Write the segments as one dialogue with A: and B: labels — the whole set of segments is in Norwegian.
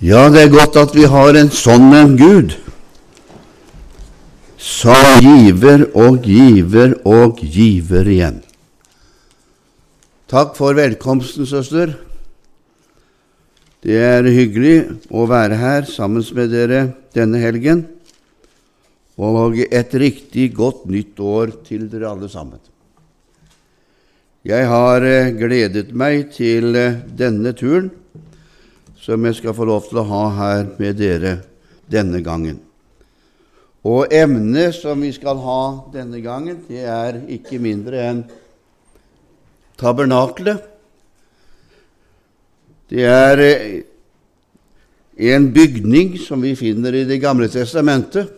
A: Ja, det er godt at vi har en sånn en Gud, som giver og giver og giver igjen. Takk for velkomsten, søster. Det er hyggelig å være her sammen med dere denne helgen, og et riktig godt nytt år til dere alle sammen. Jeg har eh, gledet meg til eh, denne turen som jeg skal få lov til å ha her med dere denne gangen. Og emnet som vi skal ha denne gangen, det er ikke mindre enn tabernaklet. Det er eh, en bygning som vi finner i Det gamle testamentet,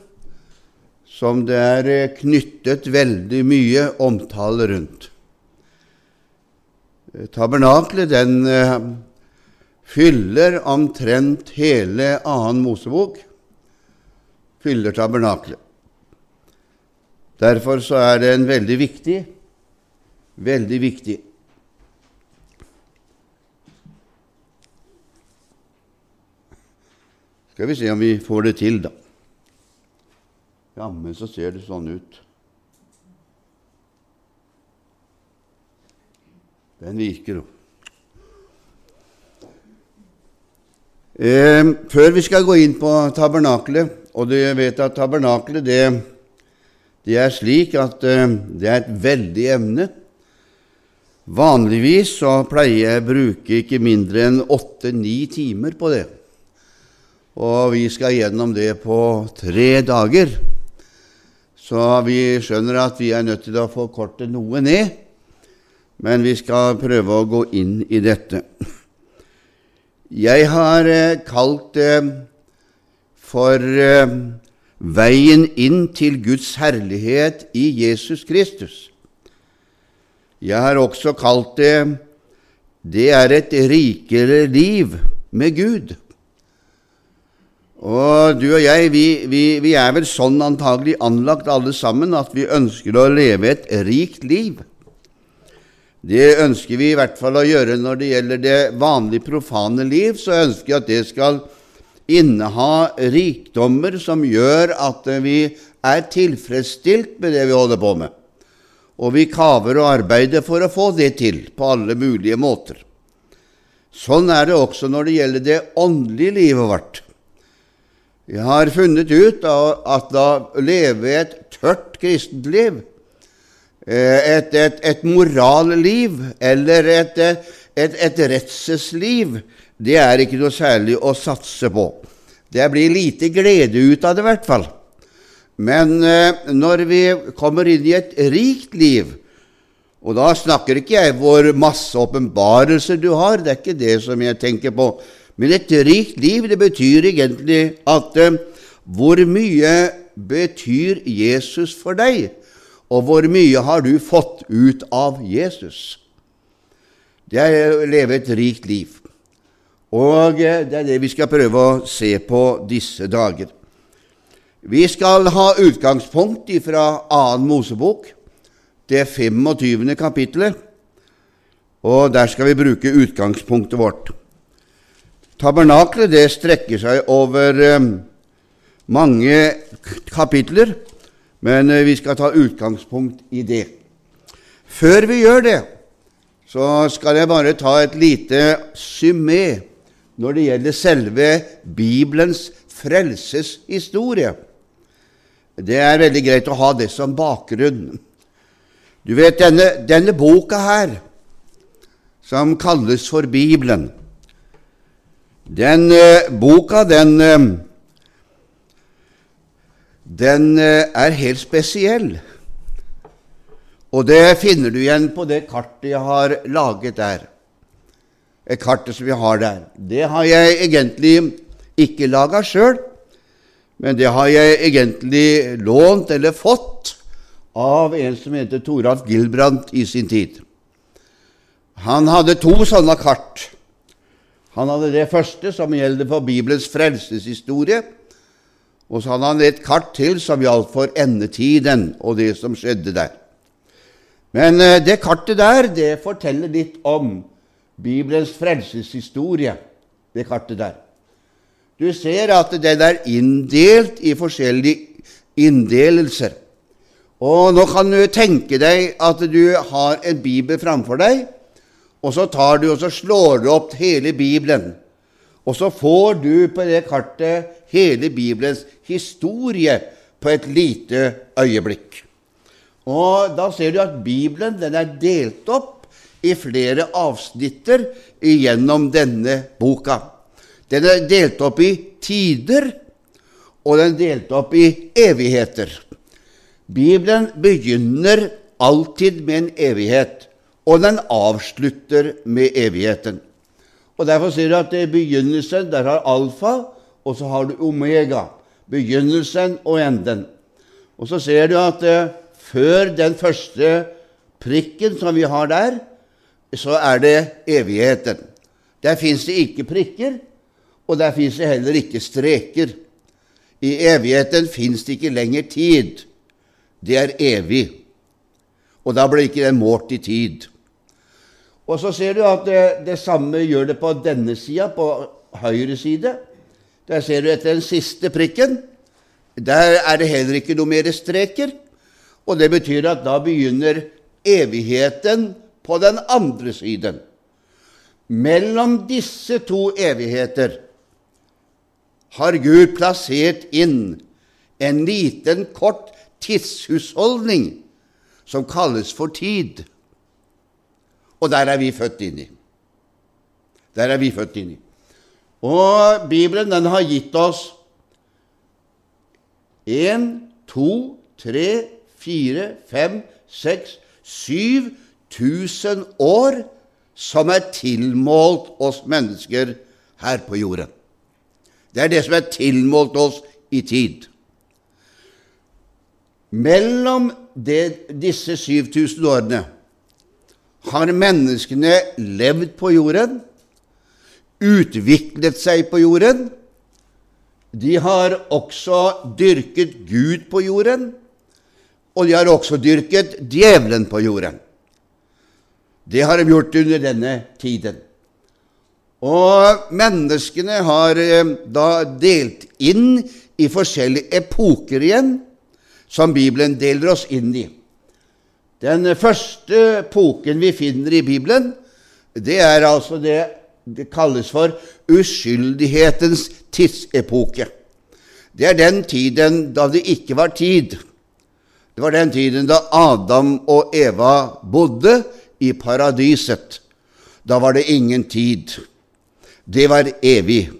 A: som det er eh, knyttet veldig mye omtale rundt. Eh, tabernaklet, den fyller omtrent hele annen Mosebok, fyller tabernaklet. Derfor så er det en veldig viktig, veldig viktig Skal vi se om vi får det til, da. Jammen så ser det sånn ut. Den virker, jo. Eh, før vi skal gå inn på tabernakelet, og du vet at tabernakelet det, det er slik at eh, det er et veldig emne. Vanligvis så pleier jeg å bruke ikke mindre enn åtte-ni timer på det. Og vi skal gjennom det på tre dager. Så vi skjønner at vi er nødt til å forkorte noe ned, men vi skal prøve å gå inn i dette. Jeg har eh, kalt det for eh, veien inn til Guds herlighet i Jesus Kristus. Jeg har også kalt det det er et rikere liv med Gud. Og du og jeg, vi, vi, vi er vel sånn antagelig anlagt alle sammen at vi ønsker å leve et rikt liv. Det ønsker vi i hvert fall å gjøre når det gjelder det vanlige profane liv. Så ønsker vi at det skal inneha rikdommer som gjør at vi er tilfredsstilt med det vi holder på med. Og vi kaver og arbeider for å få det til på alle mulige måter. Sånn er det også når det gjelder det åndelige livet vårt. Jeg har funnet ut at da å leve et tørt kristent liv et, et, et moralliv eller et, et, et redselsliv, det er ikke noe særlig å satse på. Det blir lite glede ut av det, i hvert fall. Men eh, når vi kommer inn i et rikt liv, og da snakker ikke jeg hvor masse åpenbarelser du har, det er ikke det som jeg tenker på, men et rikt liv, det betyr egentlig at eh, hvor mye betyr Jesus for deg? Og hvor mye har du fått ut av Jesus? Det er å leve et rikt liv. Og det er det vi skal prøve å se på disse dager. Vi skal ha utgangspunkt fra 2. Mosebok, det 25. kapittelet, og der skal vi bruke utgangspunktet vårt. Tabernaklet strekker seg over eh, mange kapitler, men eh, vi skal ta utgangspunkt i det. Før vi gjør det, så skal jeg bare ta et lite symé når det gjelder selve Bibelens frelseshistorie. Det er veldig greit å ha det som bakgrunn. Du vet, denne, denne boka her, som kalles for Bibelen, den eh, boka, den uh, den eh, er helt spesiell. Og det finner du igjen på det kartet jeg har laget der. Det kartet som vi har der. Det har jeg egentlig ikke laga sjøl, men det har jeg egentlig lånt eller fått av en som heter Toralf Gilbrandt i sin tid. Han hadde to sånne kart. Han hadde det første, som gjelder for Bibelens frelseshistorie, og så hadde han et kart til som gjaldt for endetiden og det som skjedde der. Men eh, det kartet der det forteller litt om Bibelens frelseshistorie, det kartet der. Du ser at den er inndelt i forskjellige inndelelser. Og nå kan du tenke deg at du har en bibel framfor deg, og så tar du og så slår du opp hele Bibelen. Og så får du på det kartet hele Bibelens historie på et lite øyeblikk. Og da ser du at Bibelen den er delt opp i flere avsnitter gjennom denne boka. Den er delt opp i tider, og den er delt opp i evigheter. Bibelen begynner alltid med en evighet, og den avslutter med evigheten. Og Derfor sier du at i begynnelsen der har alfa, og så har du omega. Begynnelsen og enden. Og så ser du at eh, før den første prikken som vi har der, så er det evigheten. Der fins det ikke prikker, og der fins det heller ikke streker. I evigheten fins det ikke lenger tid det er evig. Og da blir ikke den målt i tid. Og så ser du at det, det samme gjør det på denne sida, på høyre side. Der ser du etter den siste prikken. Der er det heller ikke noe mer streker. Og det betyr at da begynner evigheten på den andre siden. Mellom disse to evigheter har Gud plassert inn en liten, kort tidshusholdning som kalles for tid. Og der er vi født inn i. Der er vi født inn i. Og Bibelen den har gitt oss én, to, tre, fire, fem, seks, syv tusen år som er tilmålt oss mennesker her på jorden. Det er det som er tilmålt oss i tid. Mellom det, disse 7000 årene har menneskene levd på jorden, utviklet seg på jorden. De har også dyrket Gud på jorden, og de har også dyrket djevelen på jorden. Det har de gjort under denne tiden. Og menneskene har eh, da delt inn i forskjellige epoker igjen som Bibelen deler oss inn i. Den første epoken vi finner i Bibelen, det er altså det det kalles for uskyldighetens tidsepoke. Det er den tiden da det ikke var tid. Det var den tiden da Adam og Eva bodde i paradiset. Da var det ingen tid. Det var evig.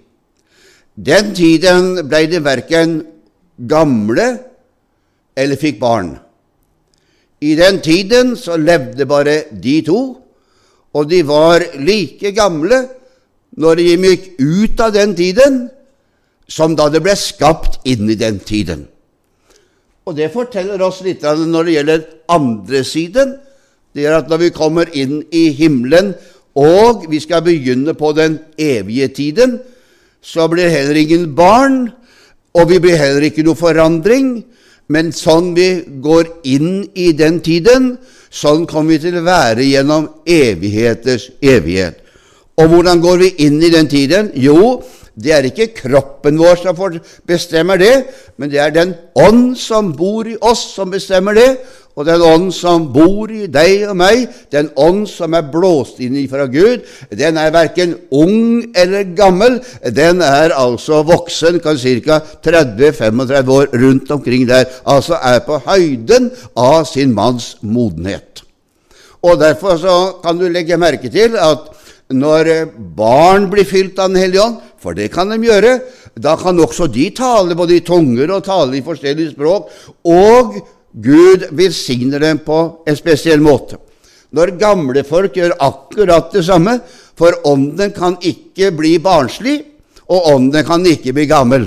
A: Den tiden ble det verken gamle eller fikk barn. I den tiden så levde bare de to, og de var like gamle når de gikk ut av den tiden, som da det ble skapt inn i den tiden. Og det forteller oss litt når det gjelder andre siden. Det er at når vi kommer inn i himmelen, og vi skal begynne på den evige tiden, så blir heller ingen barn, og vi blir heller ikke noe forandring. Men sånn vi går inn i den tiden, sånn kommer vi til å være gjennom evigheters evighet. Og hvordan går vi inn i den tiden? Jo, det er ikke kroppen vår som bestemmer det, men det er den ånd som bor i oss, som bestemmer det. Og den ånd som bor i deg og meg, den ånd som er blåst inn fra Gud, den er verken ung eller gammel. Den er altså voksen, kan ca. 30-35 år rundt omkring der. Altså er på høyden av sin manns modenhet. Og Derfor så kan du legge merke til at når barn blir fylt av Den hellige ånd, for det kan de gjøre, da kan også de tale både i tunger og tale i forskjellige språk. og Gud velsigner dem på en spesiell måte. Når gamle folk gjør akkurat det samme, for ånden kan ikke bli barnslig, og ånden kan ikke bli gammel.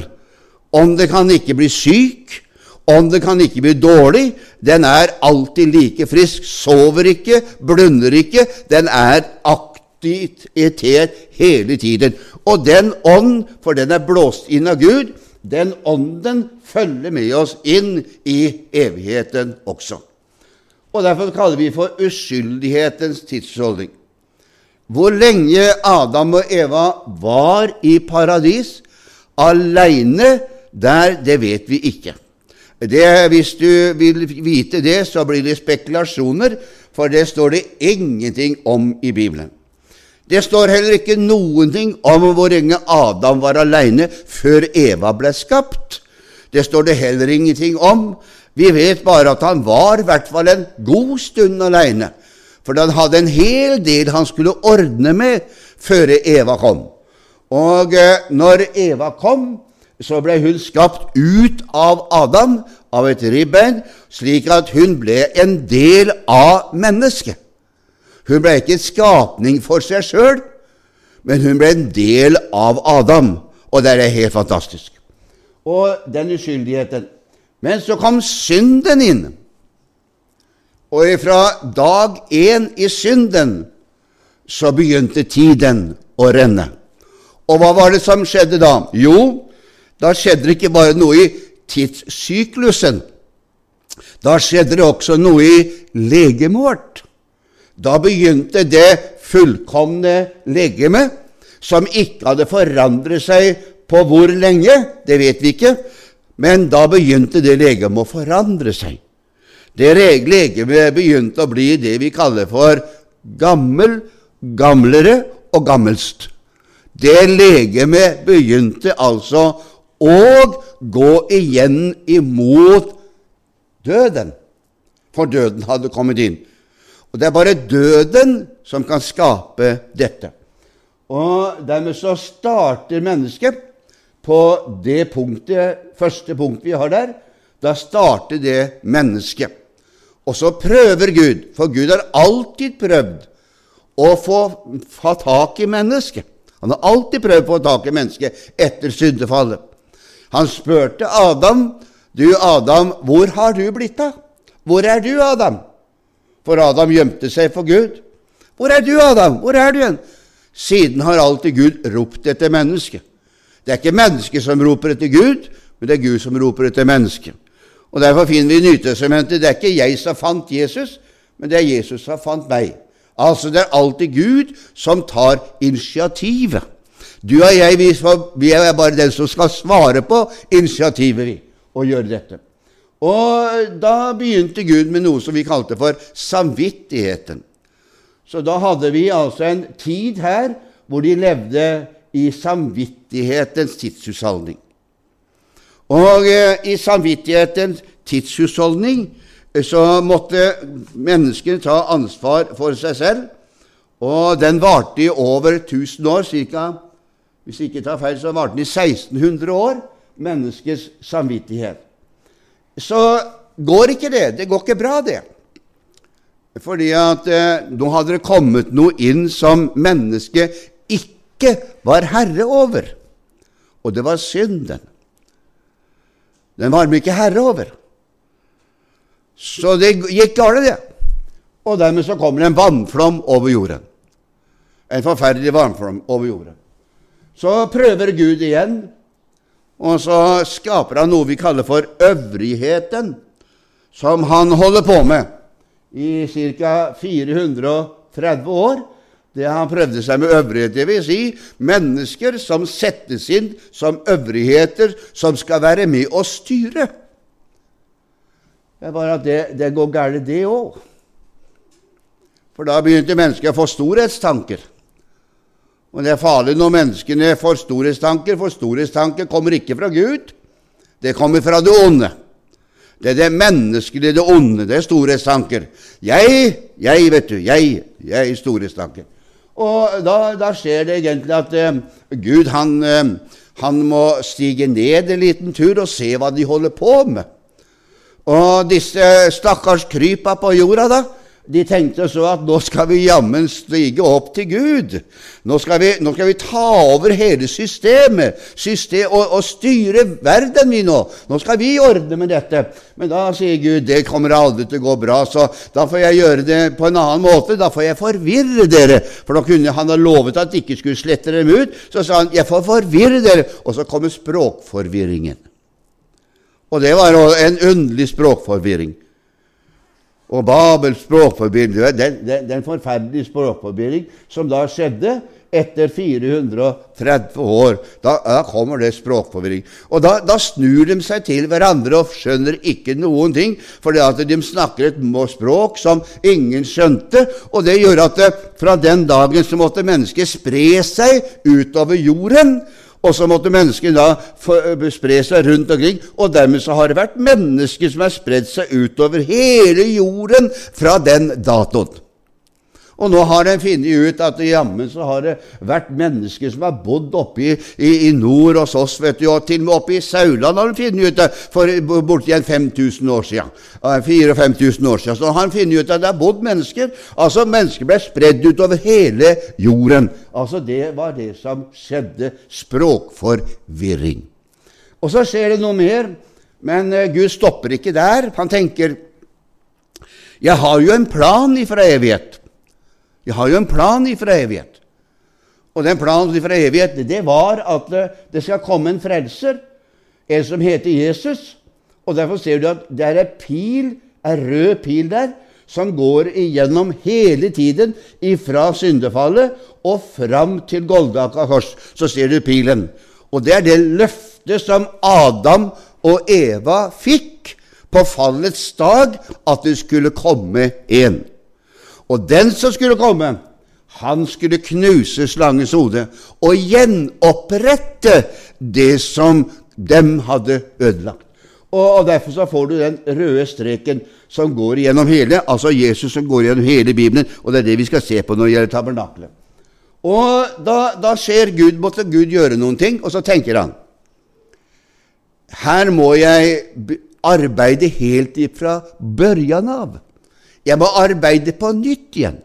A: Ånden kan ikke bli syk, ånden kan ikke bli dårlig. Den er alltid like frisk, sover ikke, blunder ikke. Den er aktivitet hele tiden. Og den ånd, for den er blåst inn av Gud, den ånden følger med oss inn i evigheten også. Og Derfor kaller vi for uskyldighetens tidsholdning. Hvor lenge Adam og Eva var i paradis, Aleine der, det vet vi ikke. Det, hvis du vil vite det, så blir det spekulasjoner, for det står det ingenting om i Bibelen. Det står heller ikke noen ting om hvor lenge Adam var aleine før Eva ble skapt. Det står det heller ingenting om. Vi vet bare at han var i hvert fall en god stund aleine, for han hadde en hel del han skulle ordne med før Eva kom. Og eh, når Eva kom, så ble hun skapt ut av Adam, av et ribbein, slik at hun ble en del av mennesket. Hun ble ikke skapning for seg sjøl, men hun ble en del av Adam, og det er helt fantastisk. Og den uskyldigheten. Men så kom synden inn, og fra dag én i synden så begynte tiden å renne. Og hva var det som skjedde da? Jo, da skjedde det ikke bare noe i tidssyklusen. Da skjedde det også noe i legemet vårt. Da begynte det fullkomne legeme, som ikke hadde forandret seg på hvor lenge, det vet vi ikke, men da begynte det legemet å forandre seg. Det legemet begynte å bli det vi kaller for gammel, gamlere og gammelst. Det legemet begynte altså å gå igjen imot døden, for døden hadde kommet inn. Og Det er bare døden som kan skape dette. Og Dermed så starter mennesket på det punktet, første punktet vi har der. Da starter det mennesket. Og så prøver Gud, for Gud har alltid prøvd å få, få tak i mennesket. Han har alltid prøvd å få tak i mennesket etter syndefallet. Han spurte Adam, 'Du Adam, hvor har du blitt av?' 'Hvor er du, Adam?' For Adam gjemte seg for Gud. 'Hvor er du, Adam? Hvor er du igjen?' Siden har alltid Gud ropt etter mennesket. Det er ikke mennesket som roper etter Gud, men det er Gud som roper etter mennesket. Og Derfor finner vi i det er ikke jeg som fant Jesus, men det er Jesus som fant meg. Altså det er alltid Gud som tar initiativet. Du og jeg, vi er bare den som skal svare på initiativet, vi, og gjøre dette. Og da begynte Gud med noe som vi kalte for samvittigheten. Så da hadde vi altså en tid her hvor de levde i samvittighetens tidshusholdning. Og eh, i samvittighetens tidshusholdning eh, så måtte menneskene ta ansvar for seg selv, og den varte i over 1000 år, ca. Hvis jeg ikke tar feil, så varte den i 1600 år, menneskets samvittighet. Så går ikke det. Det går ikke bra, det. Fordi at eh, nå hadde det kommet noe inn som mennesket ikke var herre over. Og det var synden. Den var vi ikke herre over. Så det gikk galt, det. Og dermed så kommer det en vannflom over jorden. En forferdelig vannflom over jorden. Så prøver Gud igjen, og så skaper han noe vi kaller for øvrigheten, som han holder på med i ca. 430 år. Det han prøvde seg med øvrighet, vil si mennesker som settes inn som øvrigheter som skal være med å styre. Det er bare at det, det går galt, det òg. For da begynte mennesket å få storhetstanker. Og det er farlig når menneskene får storhetstanker, for storhetstanker kommer ikke fra Gud. Det kommer fra det onde. Det er det menneskelige, det onde. Det er storhetstanker. Jeg, jeg, vet du. Jeg, jeg storhetstanker. Og da, da, skjer det egentlig at eh, Gud han, eh, han må stige ned en liten tur og se hva de holder på med. Og disse stakkars krypa på jorda, da, de tenkte så at nå skal vi jammen stige opp til Gud. Nå skal vi, nå skal vi ta over hele systemet system, og, og, styre verden, vi nå. Nå skal vi ordne med dette. Men da sier Gud det kommer aldri til å gå bra, så da får jeg gjøre det på en annen måte. Da får jeg forvirre dere. For da kunne han ha lovet at de ikke skulle slette dem ut. Så sa han jeg får forvirre dere. Og så kommer språkforvirringen. Og det var en underlig språkforvirring. Og Babels språkforvirring, den, den, den forferdelige språkforbilling som da skjedde etter 430 år. Da, da kommer det språkforvirring. Og da, da, snur de seg til hverandre og skjønner ikke noen ting, fordi de snakker et språk som ingen skjønte. Og det gjør at det, fra den dagen så måtte mennesket spre seg utover jorden. Og så måtte mennesket da spre seg rundt omkring, og dermed så har det vært mennesker som har spredd seg utover hele jorden fra den datoen. Og nå har de funnet ut at jammen så har det vært mennesker som har bodd oppe i, i, i, nord hos oss, vet du, og til og med oppe i Sauland har de funnet ut det for borti 5000 år siden. 4000-5000 år siden. Så har de funnet ut at det har bodd mennesker. Altså, mennesker ble spredd utover hele jorden. Altså, det var det som skjedde. Språkforvirring. Og så skjer det noe mer, men uh, Gud stopper ikke der. Han tenker Jeg har jo en plan ifra evighet. Jeg har jo en plan ifra evighet. Og den planen ifra evighet det var at det skal komme en frelser, en som heter Jesus. Og Derfor ser du at det er en pil, en rød pil der, som går igjennom hele tiden ifra syndefallet og fram til Goldaka kors. Så ser du pilen. Og det er det løftet som Adam og Eva fikk på fallets dag, at det skulle komme en. Og den som skulle komme, han skulle knuse slangens hode og gjenopprette det som dem hadde ødelagt. Og Derfor så får du den røde streken som går gjennom hele, altså Jesus som går gjennom hele Bibelen, og det er det vi skal se på når det gjelder tabernaklet. Og da, da ser Gud, måtte Gud gjøre noen ting, og så tenker han Her må jeg arbeide helt ifra børjan av. Jeg må arbeide på nytt igjen.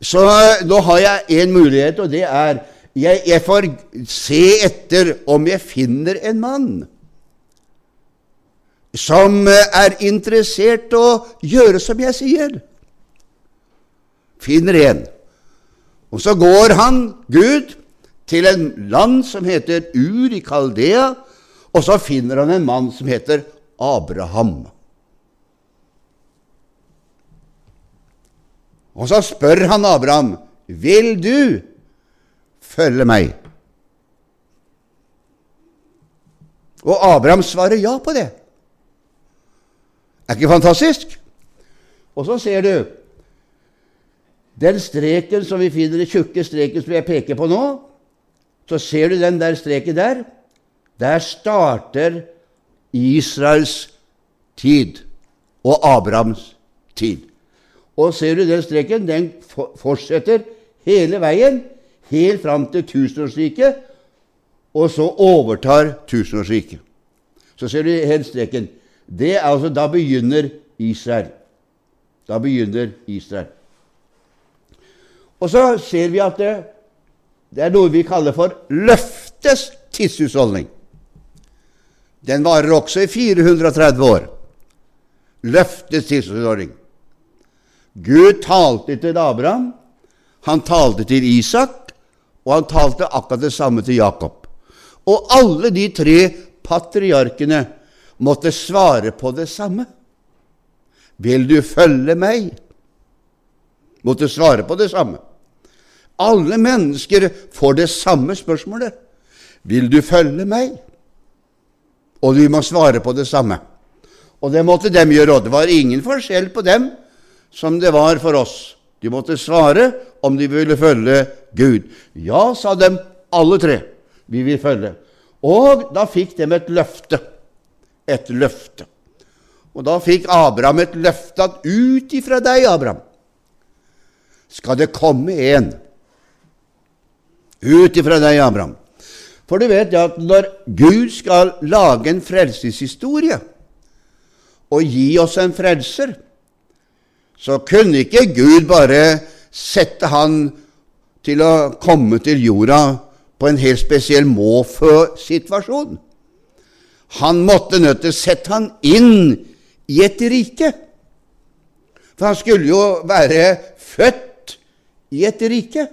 A: Så nå har jeg én mulighet, og det er jeg, jeg får se etter om jeg finner en mann som er interessert å gjøre som jeg sier. Finner en. Og så går han, Gud, til en land som heter Ur i Kaldea, og så finner han en mann som heter Abraham. Og så spør han Abraham, 'Vil du følge meg?' Og Abraham svarer ja på det. Er ikke fantastisk? Og så ser du den streken som vi finner, den tjukke streken som jeg peker på nå. Så ser du den der streken der. Der starter Israels tid og Abrahams tid. Og ser du den streken? Den fortsetter hele veien, helt fram til tusenårsriket, og så overtar tusenårsriket. Så ser du hele streken. Det er altså, Da begynner Israel. Da begynner Israel. Og så ser vi at det, det er noe vi kaller for løftes tidshusholdning. Den varer også i 430 år. Løftes tidshusholdning. Gud talte til Abraham, han talte til Isak, og han talte akkurat det samme til Jakob. Og alle de tre patriarkene måtte svare på det samme. Vil du følge meg? Måtte svare på det samme. Alle mennesker får det samme spørsmålet. Vil du følge meg? Og de må svare på det samme. Og det måtte dem gjøre, og det var ingen forskjell på dem som det var for oss. De måtte svare om de ville følge Gud. Ja, sa dem alle tre. Vi vil følge. Og da fikk de et løfte. Et løfte. Og da fikk Abraham et løfte at ut ifra deg, Abraham, skal det komme en. Ut ifra deg, Abraham. For du vet at når Gud skal lage en frelseshistorie og gi oss en frelser, så kunne ikke Gud bare sette han til å komme til jorda på en helt spesiell måfø-situasjon. Han måtte nødt til å sette han inn i et rike. For han skulle jo være født i et rike.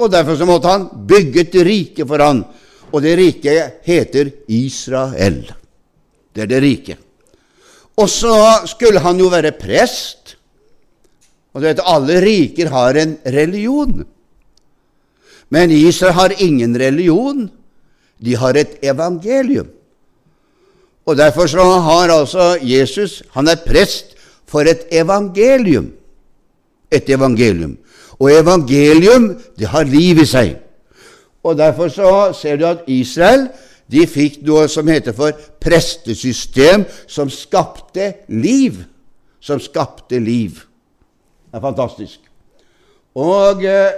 A: Og derfor så måtte han bygge et rike for han, og det riket heter Israel. Det er det rike. Og så skulle han jo være prest. Og du vet, alle riker har en religion. Men Israel har ingen religion. De har et evangelium. Og Derfor så har altså Jesus Han er prest for et evangelium. Et evangelium. Og evangelium, det har liv i seg. Og Derfor så ser du at Israel de fikk noe som heter for prestesystem, som skapte liv. Som skapte liv. Det er fantastisk. Og eh,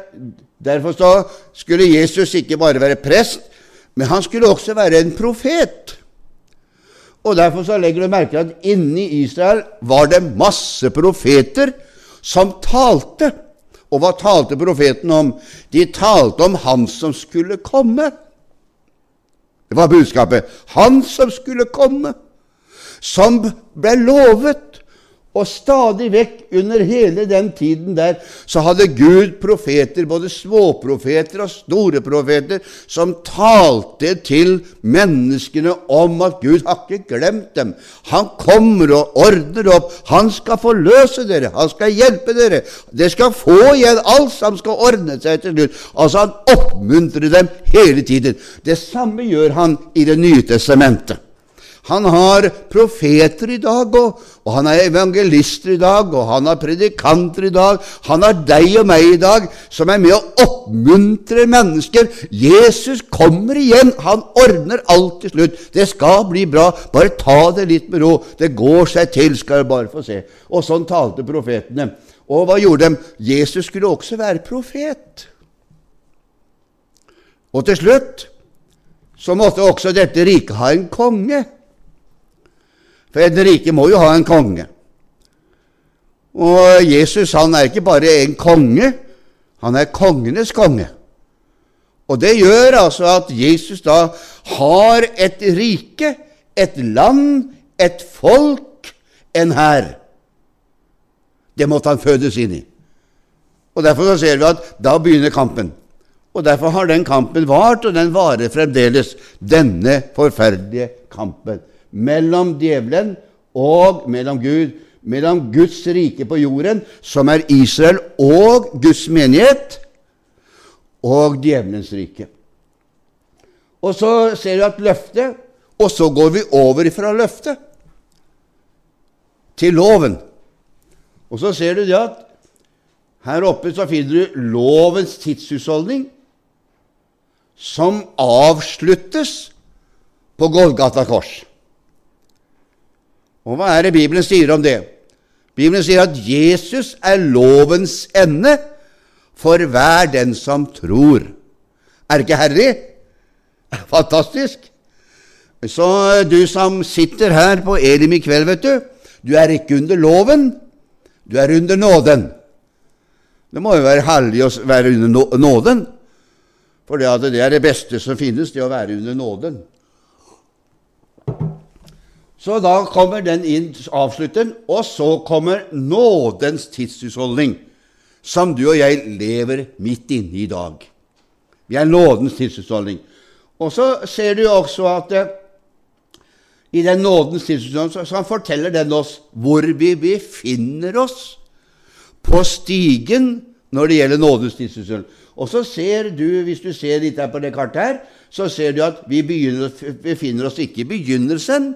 A: Derfor så skulle Jesus ikke bare være prest, men han skulle også være en profet. Og Derfor så legger du merke til at inni Israel var det masse profeter som talte. Og hva talte profeten om? De talte om Han som skulle komme. Det var budskapet. Han som skulle komme, som ble lovet. Og stadig vekk under hele den tiden der så hadde Gud profeter, både småprofeter og store profeter, som talte til menneskene om at Gud har ikke glemt dem. Han kommer og ordner opp. Han skal forløse dere. Han skal hjelpe dere. Dere skal få igjen alt som skal ordne seg til slutt. Altså, han oppmuntrer dem hele tiden. Det samme gjør han i Det nye testamentet. Han har profeter i dag, og, og, han har evangelister i dag, og han har predikanter i dag. Han har deg og meg i dag, som er med å oppmuntre mennesker. Jesus kommer igjen. Han ordner alt til slutt. Det skal bli bra. Bare ta det litt med ro. Det går seg til, skal du bare få se. Og sånn talte profetene. Og hva gjorde de? Jesus skulle også være profet. Og til slutt så måtte også dette riket ha en konge. For et rike må jo ha en konge. Og Jesus han er ikke bare en konge, han er kongenes konge. Og det gjør altså at Jesus da har et rike, et land, et folk, en hær. Det måtte han fødes inn i. Og Derfor så ser vi at da begynner kampen. Og Derfor har den kampen vart, og den varer fremdeles, denne forferdelige kampen mellom djevelen og mellom Gud, mellom Guds rike på jorden, som er Israel, og Guds menighet, og djevelens rike. Og så ser du at løftet Og så går vi over fra løftet til loven. Og så ser du det at her oppe så finner du lovens tidshusholdning, som avsluttes på Golgata kors. Og hva er det Bibelen sier om det? Bibelen sier at Jesus er lovens ende for hver den som tror. Er det ikke herlig? Fantastisk! Så du som sitter her på Elim i kveld, vet du, du er ikke under loven, du er under nåden. Det må jo være herlig å være under nåden, for det, er det beste som finnes, det å være under nåden. Så da kommer den inn, avslutter og så kommer nådens tidshusholdning, som du og jeg lever midt inne i dag. Vi er nådens tidshusholdning. Og så ser du også at eh, i den nådens tidshusholdning så, så forteller den oss hvor vi befinner oss på stigen når det gjelder nådens tidshusholdning. Og så ser du, hvis du ser litt her på det kartet her, så ser du at vi begynner, befinner oss ikke i begynnelsen,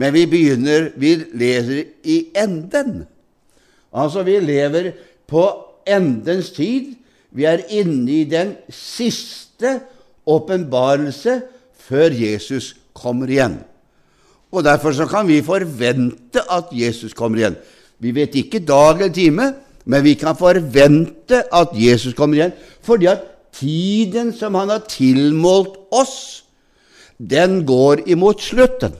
A: men vi begynner Vi leser i enden. Altså, vi lever på endens tid. Vi er inne i den siste åpenbarelse før Jesus kommer igjen. Og Derfor så kan vi forvente at Jesus kommer igjen. Vi vet ikke dag eller time, men vi kan forvente at Jesus kommer igjen, fordi at tiden som han har tilmålt oss, den går imot slutten.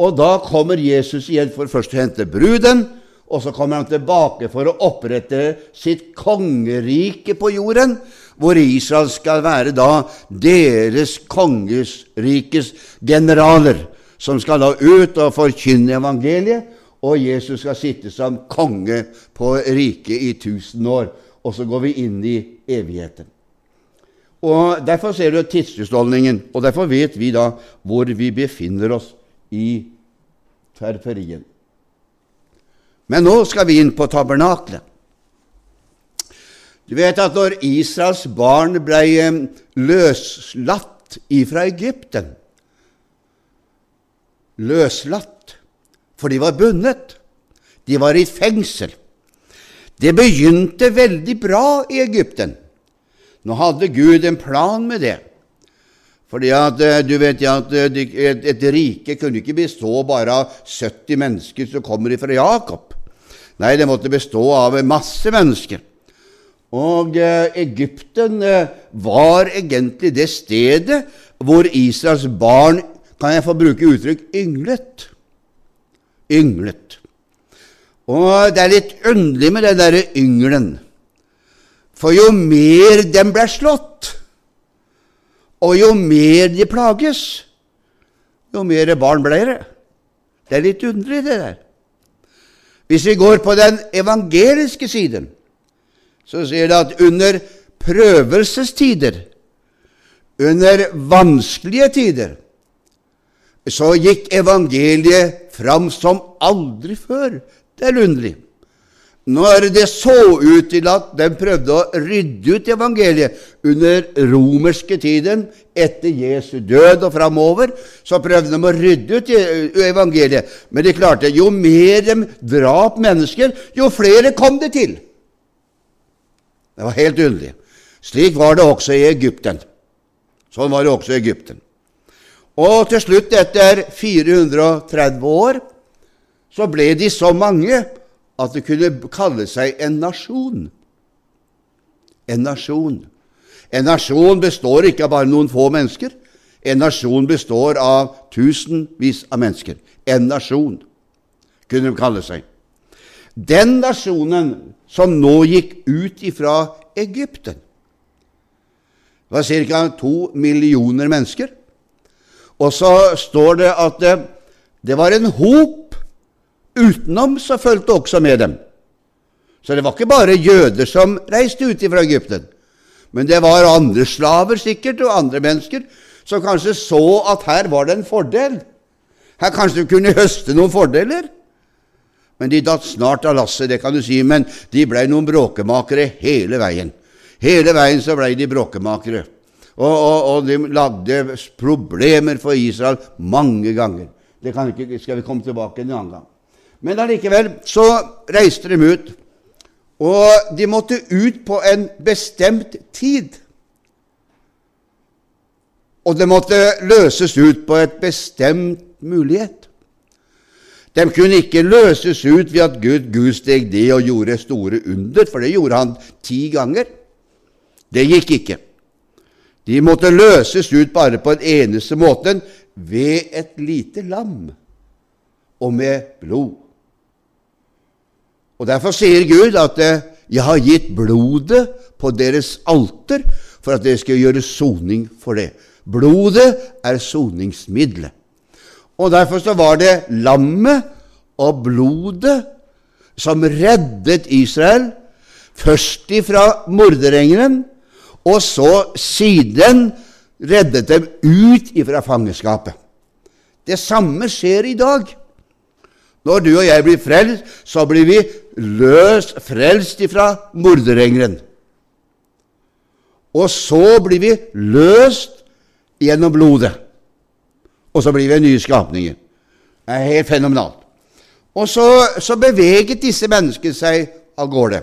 A: Og da kommer Jesus igjen for først å hente bruden, og så kommer han tilbake for å opprette sitt kongerike på jorden, hvor Israel skal være da deres kongesrikes generaler, som skal da ut og forkynne evangeliet, og Jesus skal sitte som konge på riket i tusen år. Og så går vi inn i evigheten. Og Derfor ser du tidsutholdningen, og derfor vet vi da hvor vi befinner oss i ferferien. Men nå skal vi inn på tabernaklet. Du vet at når Israels barn ble eh, løslatt ifra Egypten Løslatt, for de var bundet. De var i fengsel. Det begynte veldig bra i Egypten. Nå hadde Gud en plan med det. Fordi at eh, du vet ja, at eh, et, et rike kunne ikke bestå bare av 70 mennesker som kommer fra Jakob. Nei, det måtte bestå av masse mennesker. Og eh, Egypten eh, var egentlig det stedet hvor Israels barn, kan jeg få bruke uttrykk, ynglet. Ynglet. Og det er litt underlig med den derre yngelen. For jo mer den ble slått, og jo mer de plages, jo mer barn ble det. Det er litt underlig, det der. Hvis vi går på den evangeliske siden, så sier det at under prøvelsestider, under vanskelige tider, så gikk evangeliet fram som aldri før. Det er underlig. Når det så ut til at de prøvde å rydde ut evangeliet under romerske tiden, etter Jesu død og framover, så prøvde de å rydde ut evangeliet. Men de klarte Jo mer de drap mennesker, jo flere kom det til. Det var helt underlig. Slik var det også i Egypten. Sånn var det også i Egypten. Og til slutt, etter 430 år, så ble de så mange at det kunne kalle seg en nasjon. En nasjon. En nasjon består ikke av bare noen få mennesker. En nasjon består av tusenvis av mennesker. En nasjon kunne de kalle seg. Den nasjonen som nå gikk ut ifra Egypten. Det var ca. to millioner mennesker. Og så står det at det, det var en hop utenom som fulgte også med dem. Så det var ikke bare jøder som reiste ut fra Egypten, men det var andre slaver sikkert, og andre mennesker som kanskje så at her var det en fordel. Her kanskje du kunne høste noen fordeler. Men de datt snart av lasset, det kan du si, men de blei noen bråkemakere hele veien. Hele veien så blei de bråkemakere. Og, og, og, de lagde problemer for Israel mange ganger. Det ikke, skal vi komme tilbake en annen gang. Men allikevel så reiste de ut, og de måtte ut på en bestemt tid. Og det måtte løses ut på et bestemt mulighet. De kunne ikke løses ut ved at Gud, Gud steg ned og gjorde store under, for det gjorde han ti ganger. Det gikk ikke. De måtte løses ut bare på en eneste måte, ved et lite lam og med blod. Og Derfor sier Gud at eh, 'jeg har gitt blodet på deres alter for at dere skal gjøre soning for det'. Blodet er soningsmiddelet. Og Derfor så var det lammet og blodet som reddet Israel, først ifra morderengelen, og så siden reddet dem ut ifra fangenskapet. Det samme skjer i dag. Når du og jeg blir frelst, så blir vi løst, frelst ifra morderengelen. Og så blir vi løst gjennom blodet. Og så blir vi nye skapninger. Det er helt fenomenalt. Og så, så beveget disse menneskene seg av gårde.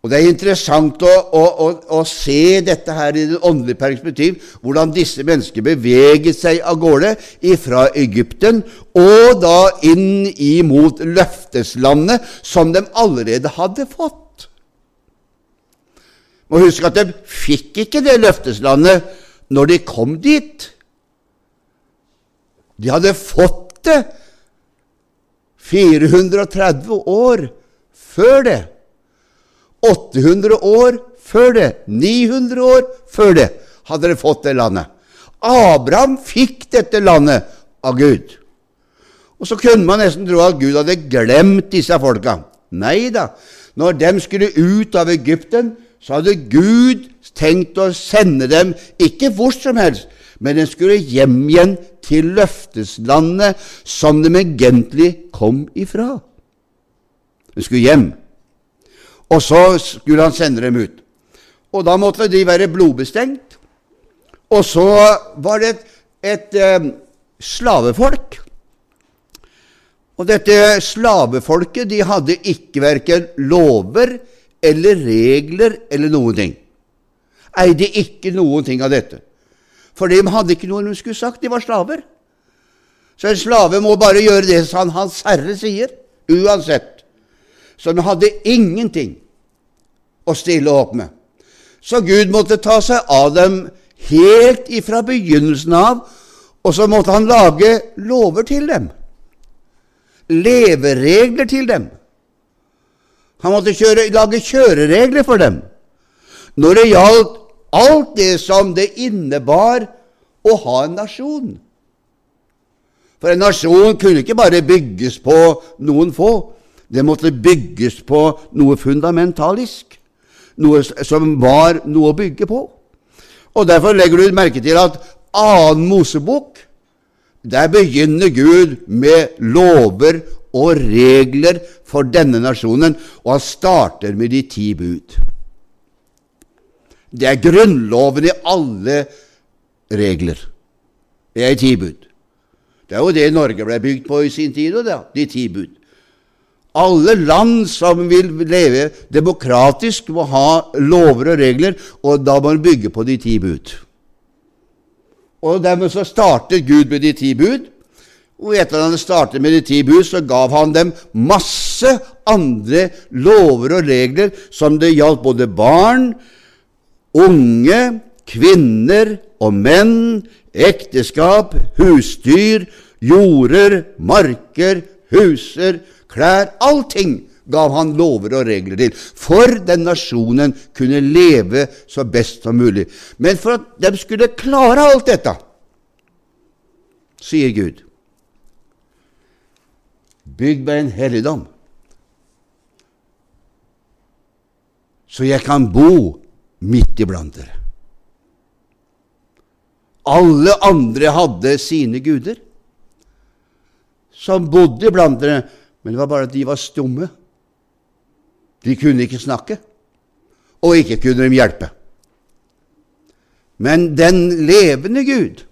A: Og Det er interessant å, å, å, å, se dette her i det åndelige perspektiv, hvordan disse menneskene beveget seg av gårde fra Egypten og da inn imot løfteslandet som de allerede hadde fått. Må huske at de fikk ikke det løfteslandet når de kom dit. De hadde fått det 430 år før det. 800 år før det, 900 år før det, hadde dere fått det landet. Abraham fikk dette landet av Gud. Og så kunne man nesten tro at Gud hadde glemt disse folka. Nei da. Når de skulle ut av Egypten, så hadde Gud tenkt å sende dem ikke hvor som helst, men de skulle hjem igjen til løfteslandet som de egentlig kom ifra. De skulle hjem. Og så skulle han sende dem ut. Og da måtte de være blodbestengt. Og så var det et, et eh, slavefolk. Og dette slavefolket de hadde ikke verken lover eller regler eller noen ting. Eide ikke noen ting av dette. For de hadde ikke noe de skulle sagt. De var slaver. Så en slave må bare gjøre det som hans herre sier, uansett. Så de hadde ingenting å stille opp med. Så Gud måtte ta seg av dem helt ifra begynnelsen av, og så måtte han lage lover til dem. Leveregler til dem. Han måtte kjøre, lage kjøreregler for dem når det gjaldt alt det som det innebar å ha en nasjon. For en nasjon kunne ikke bare bygges på noen få. Det måtte bygges på noe fundamentalisk, noe som var noe å bygge på. Og Derfor legger du merke til at annen Mosebok, der begynner Gud med lover og regler for denne nasjonen, og han starter med de ti bud. Det er grunnloven i alle regler. Det er ti bud. Det er jo det Norge ble bygd på i sin tid, da, de ti bud. Alle land som vil leve demokratisk, må ha lover og regler, og da må man bygge på de ti bud. Og Dermed så startet Gud med de ti bud, og etter at han startet med de ti bud, så gav han dem masse andre lover og regler som det gjaldt både barn, unge, kvinner og menn, ekteskap, husdyr, jorder, marker, huser, klær Allting gav han lover og regler til, for den nasjonen kunne leve så best som mulig. Men for at de skulle klare alt dette, sier Gud, bygg meg en helligdom, så jeg kan bo midt iblant dere. Alle andre hadde sine guder, som bodde iblant dere, men det var bare at de var stumme. De kunne ikke snakke, og ikke kunne de hjelpe. Men den levende Gud,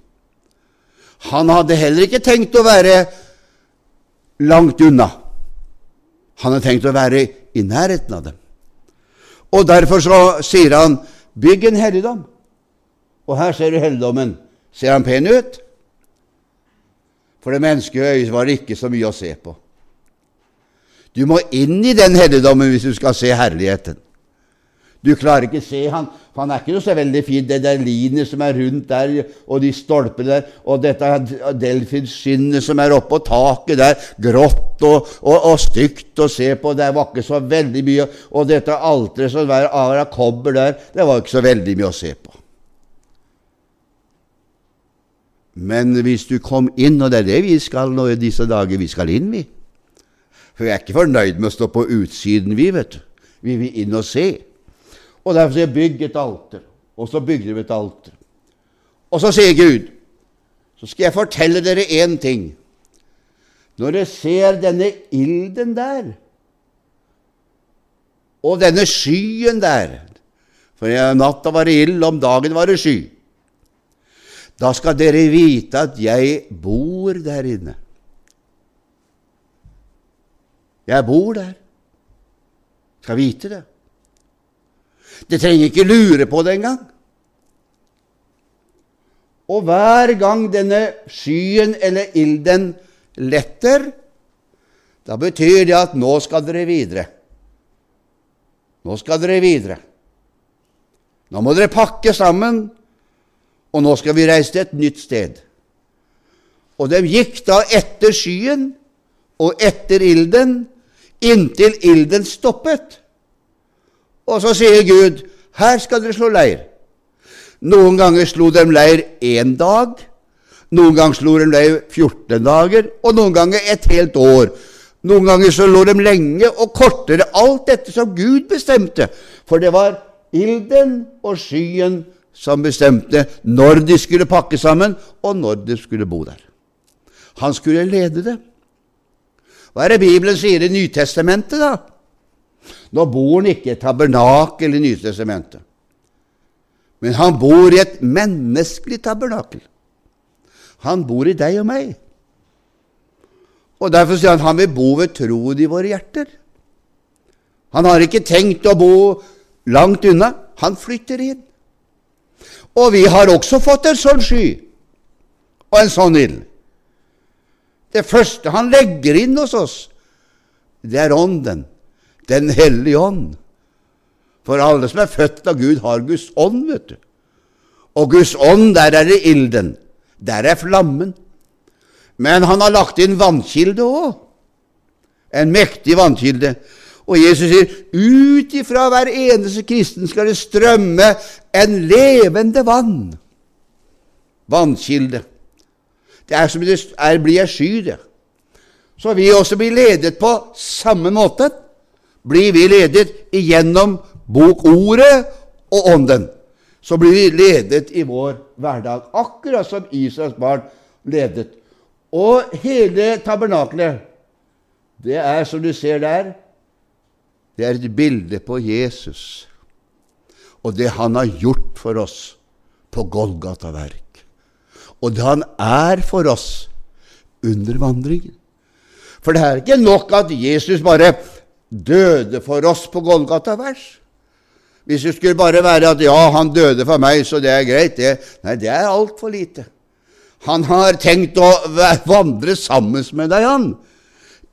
A: han hadde heller ikke tenkt å være langt unna. Han hadde tenkt å være i nærheten av dem. Og derfor så sier han, bygg en helligdom. Og her ser du helligdommen. Ser han pen ut? For det menneskelige øyet var det ikke så mye å se på. Du må inn i den helligdommen hvis du skal se herligheten. Du klarer ikke se han, for han er ikke så veldig fin, det der linet som er rundt der, og de stolpene der, og dette delfinskinnet som er oppå taket der, grått og, og, og, stygt å se på, det var ikke så veldig mye, og dette alteret som var av kobber der, det var ikke så veldig mye å se på. Men hvis du kom inn, og det er det vi skal nå i disse dager, vi skal inn, vi. For vi er ikke fornøyd med å stå på utsiden, vi, vet du. Vi vil inn og se. Og derfor sier jeg bygg et alter. Og så bygger vi et alter. Og så sier Gud, så skal jeg fortelle dere én ting. Når dere ser denne ilden der, og denne skyen der For natta var det ild, om dagen var det sky. Da skal dere vite at jeg bor der inne. Jeg bor der. Skal vite det. Det trenger ikke lure på det engang. Og hver gang denne skyen eller ilden letter, da betyr det at nå skal dere videre. Nå skal dere videre. Nå må dere pakke sammen, og nå skal vi reise til et nytt sted. Og de gikk da etter skyen og etter ilden inntil ilden stoppet. Og så sier Gud, her skal dere slå leir. Noen ganger slo de leir én dag, noen ganger slo de leir 14 dager, og noen ganger et helt år. Noen ganger så lå de lenge og kortere, alt dette som Gud bestemte. For det var ilden og skyen som bestemte når de skulle pakke sammen, og når de skulle bo der. Han skulle lede det. Hva er det Bibelen sier i Nytestamentet, da? Nå bor han ikke i et tabernakel i Nytestamentet, men han bor i et menneskelig tabernakel. Han bor i deg og meg. Og Derfor sier han han vil bo ved troen i våre hjerter. Han har ikke tenkt å bo langt unna. Han flytter inn. Og vi har også fått en sånn sky og en sånn ild. Det første han legger inn hos oss, det er Ånden, Den hellige ånd. For alle som er født av Gud, har Guds ånd, vet du. Og Guds ånd, der er det ilden. Der er flammen. Men han har lagt inn vannkilde òg. En mektig vannkilde. Og Jesus sier ut ifra hver eneste kristen skal det strømme en levende vann. Vannkilde. Det er som det er, blir jeg sky, det. Så vi også blir ledet på samme måte. Blir vi ledet igjennom bokordet og Ånden, så blir vi ledet i vår hverdag, akkurat som Israels barn ledet. Og hele tabernakelet, det er som du ser der, det er et bilde på Jesus og det han har gjort for oss på Golgata-verk, og det han er for oss under vandringen. For det er ikke nok at Jesus bare døde for oss på Golgata-vers. Hvis det skulle bare være at 'ja, han døde for meg, så det er greit', det, nei, det er altfor lite. Han har tenkt å vandre sammen med deg, han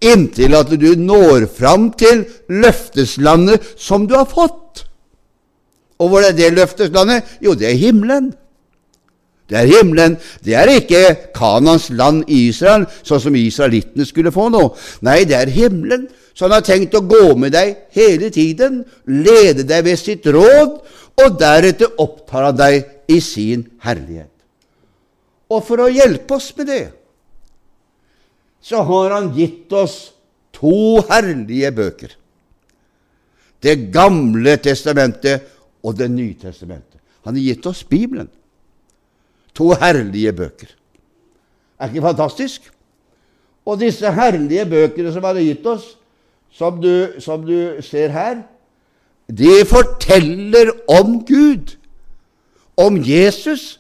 A: inntil at du når fram til løfteslandet som du har fått. Og hvor er det løfteslandet? Jo, det er himmelen. Det er himmelen. Det er ikke Kanans land Israel, sånn som israelittene skulle få nå. Nei, det er himmelen. Så han har tenkt å gå med deg hele tiden, lede deg ved sitt råd, og deretter opptar han deg i sin herlighet. Og for å hjelpe oss med det, så har han gitt oss to herlige bøker. Det gamle testamentet og Det nye testamentet. Han har gitt oss Bibelen. To herlige bøker. Er ikke fantastisk? Og disse herlige bøkene som han har gitt oss, som du, som du ser her, de forteller om Gud, om Jesus,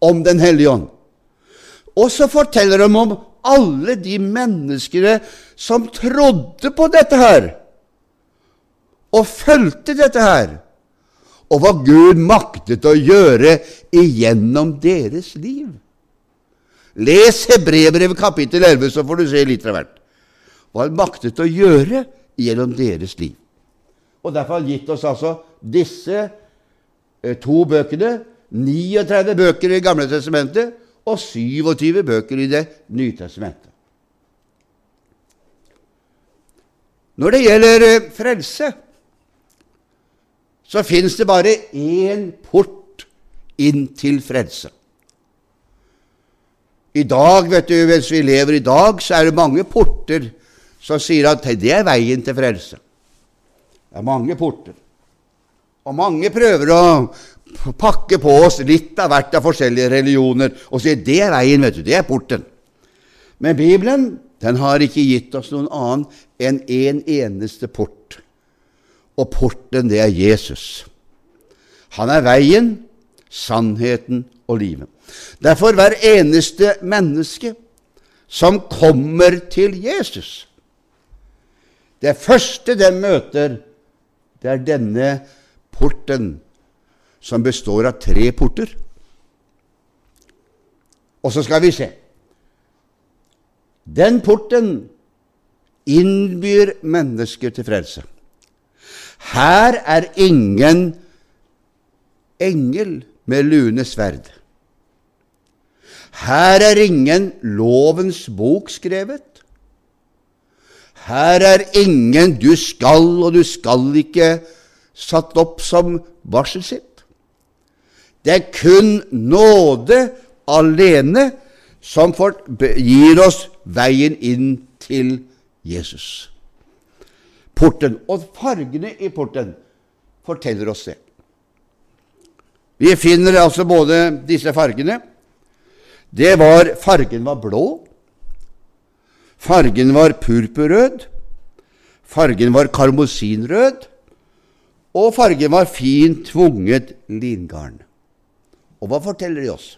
A: om Den hellige ånd. Og så forteller de om alle de menneskene som trodde på dette her, og fulgte dette her, og hva Gud maktet å gjøre igjennom deres liv. Les Hebrebrevet kapittel 11, så får du se litt av hvert. Hva han maktet å gjøre gjennom deres liv. Og Derfor har han gitt oss altså disse eh, to bøkene, 39 bøker i Gamle testamentet og 27 bøker i Det nye testamentet. Når det gjelder eh, frelse, så fins det bare én port inn til frelse. I dag, vet du, hvis vi lever i dag, så er det mange porter som sier at det er veien til frelse. Det er mange porter. Og mange prøver å pakke på oss litt av hvert av forskjellige religioner og sier det er veien, vet du, det er porten. Men Bibelen den har ikke gitt oss noen annen enn en eneste port. Og porten, det er Jesus. Han er veien, sannheten og livet. Derfor hver eneste menneske som kommer til Jesus Det første de møter, det er denne porten som består av tre porter. Og så skal vi se. Den porten innbyr mennesker til frelse. Her er ingen engel med lune sverd. Her er ingen lovens bok skrevet. Her er ingen 'du skal' og 'du skal ikke' satt opp som varselsitt. Det er kun nåde alene som gir oss veien inn til Jesus. Porten. Og fargene i porten forteller oss det. Vi finner altså både disse fargene. Det var Fargen var blå. Fargen var purpurrød. Fargen var karmosinrød. Og fargen var fint tvunget lingarn. Og hva forteller de oss?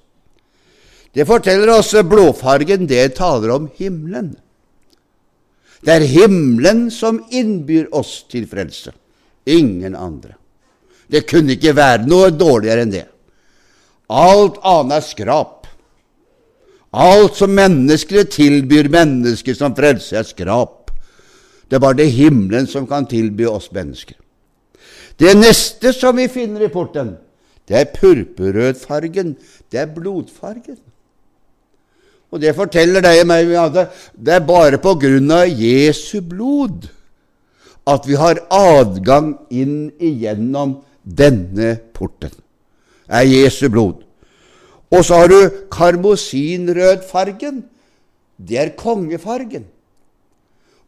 A: Det forteller oss blåfargen, det taler om himmelen. Det er himmelen som innbyr oss til frelse, ingen andre. Det kunne ikke være noe dårligere enn det. Alt annet er skrap. Alt som menneskene tilbyr mennesker som frelse, er skrap. Det er bare det himmelen som kan tilby oss mennesker. Det neste som vi finner i porten, det er purpurrødfargen. Det er blodfargen. Og det forteller deg og meg at det er bare på grunn av Jesu blod at vi har adgang inn igjennom denne porten. Det er Jesu blod. Og så har du karmosinrødfargen. Det er kongefargen.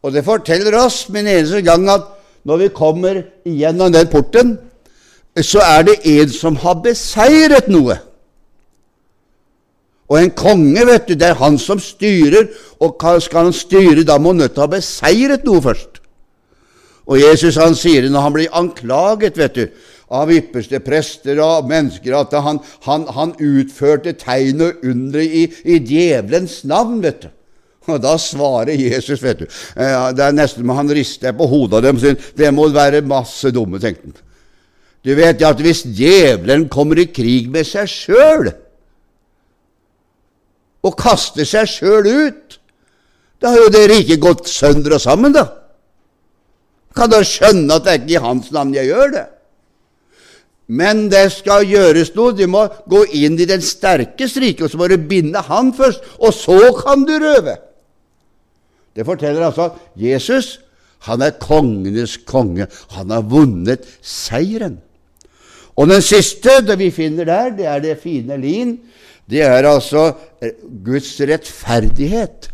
A: Og det forteller oss en eneste gang at når vi kommer igjennom den porten, så er det en som har beseiret noe. Og en konge, vet du, det er han som styrer, og skal han styre, da må han nødt til å ha beseiret noe først. Og Jesus han sier det når han blir anklaget, vet du, av ypperste prester og mennesker, at han, han, han utførte tegn og undre i, i djevelens navn, vet du. Og da svarer Jesus, vet du Det er nesten som han rister på hodet av dem. Det må være masse dumme, tenkte han. Du vet at hvis djevelen kommer i krig med seg sjøl og kaster seg sjøl ut, da har jo det riket gått sønder og sammen, da. Kan da skjønne at det er ikke i hans navn jeg gjør det? Men det skal gjøres noe. Du må gå inn i den sterkes rike, og så må du binde han først, og så kan du røve. Det forteller altså at Jesus han er kongenes konge. Han har vunnet seieren. Og den siste det vi finner der, det er det fine lin. Det er altså Guds rettferdighet.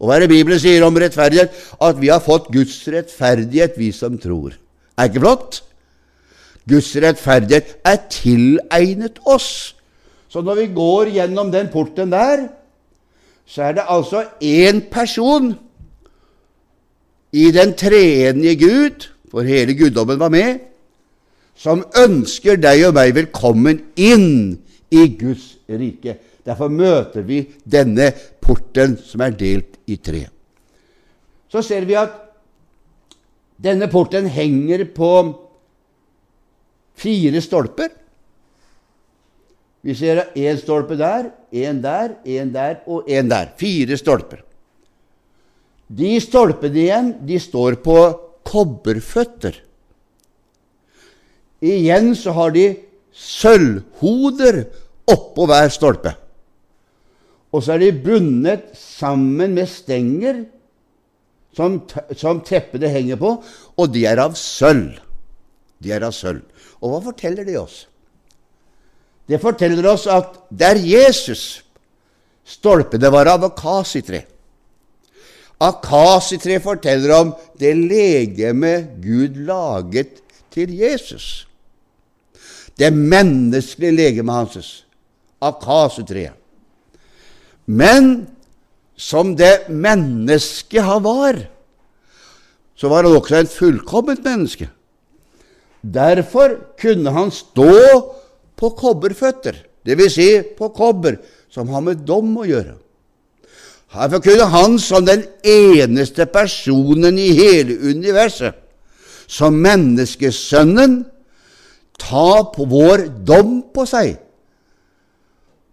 A: Og hva er det Bibelen sier om rettferdighet? At vi har fått Guds rettferdighet, vi som tror. Er ikke flott? Guds rettferdighet er tilegnet oss. Så når vi går gjennom den porten der, så er det altså én person i den treenige Gud, for hele guddommen var med, som ønsker deg og meg velkommen inn i Guds rike. Derfor møter vi denne porten som er delt i tre. Så ser vi at denne porten henger på fire stolper. Vi ser én stolpe der, én der, én der og én der. Fire stolper. De stolpene igjen, de står på kobberføtter. Igjen så har de sølvhoder oppå hver stolpe. Og så er de bundet sammen med stenger som, som teppene henger på, og de er av sølv. De er av sølv. Og hva forteller de oss? Det forteller oss at der er Jesus stolpene var av akasitre. Akasitre forteller om det legeme Gud laget til Jesus det menneskelige legemet hans, akasitreet. Men som det mennesket han var, så var han også en fullkomment menneske. Derfor kunne han stå på kobberføtter, dvs. Si på kobber, som har med dom å gjøre. Derfor kunne han som den eneste personen i hele universet, som menneskesønnen, ta på vår dom på seg,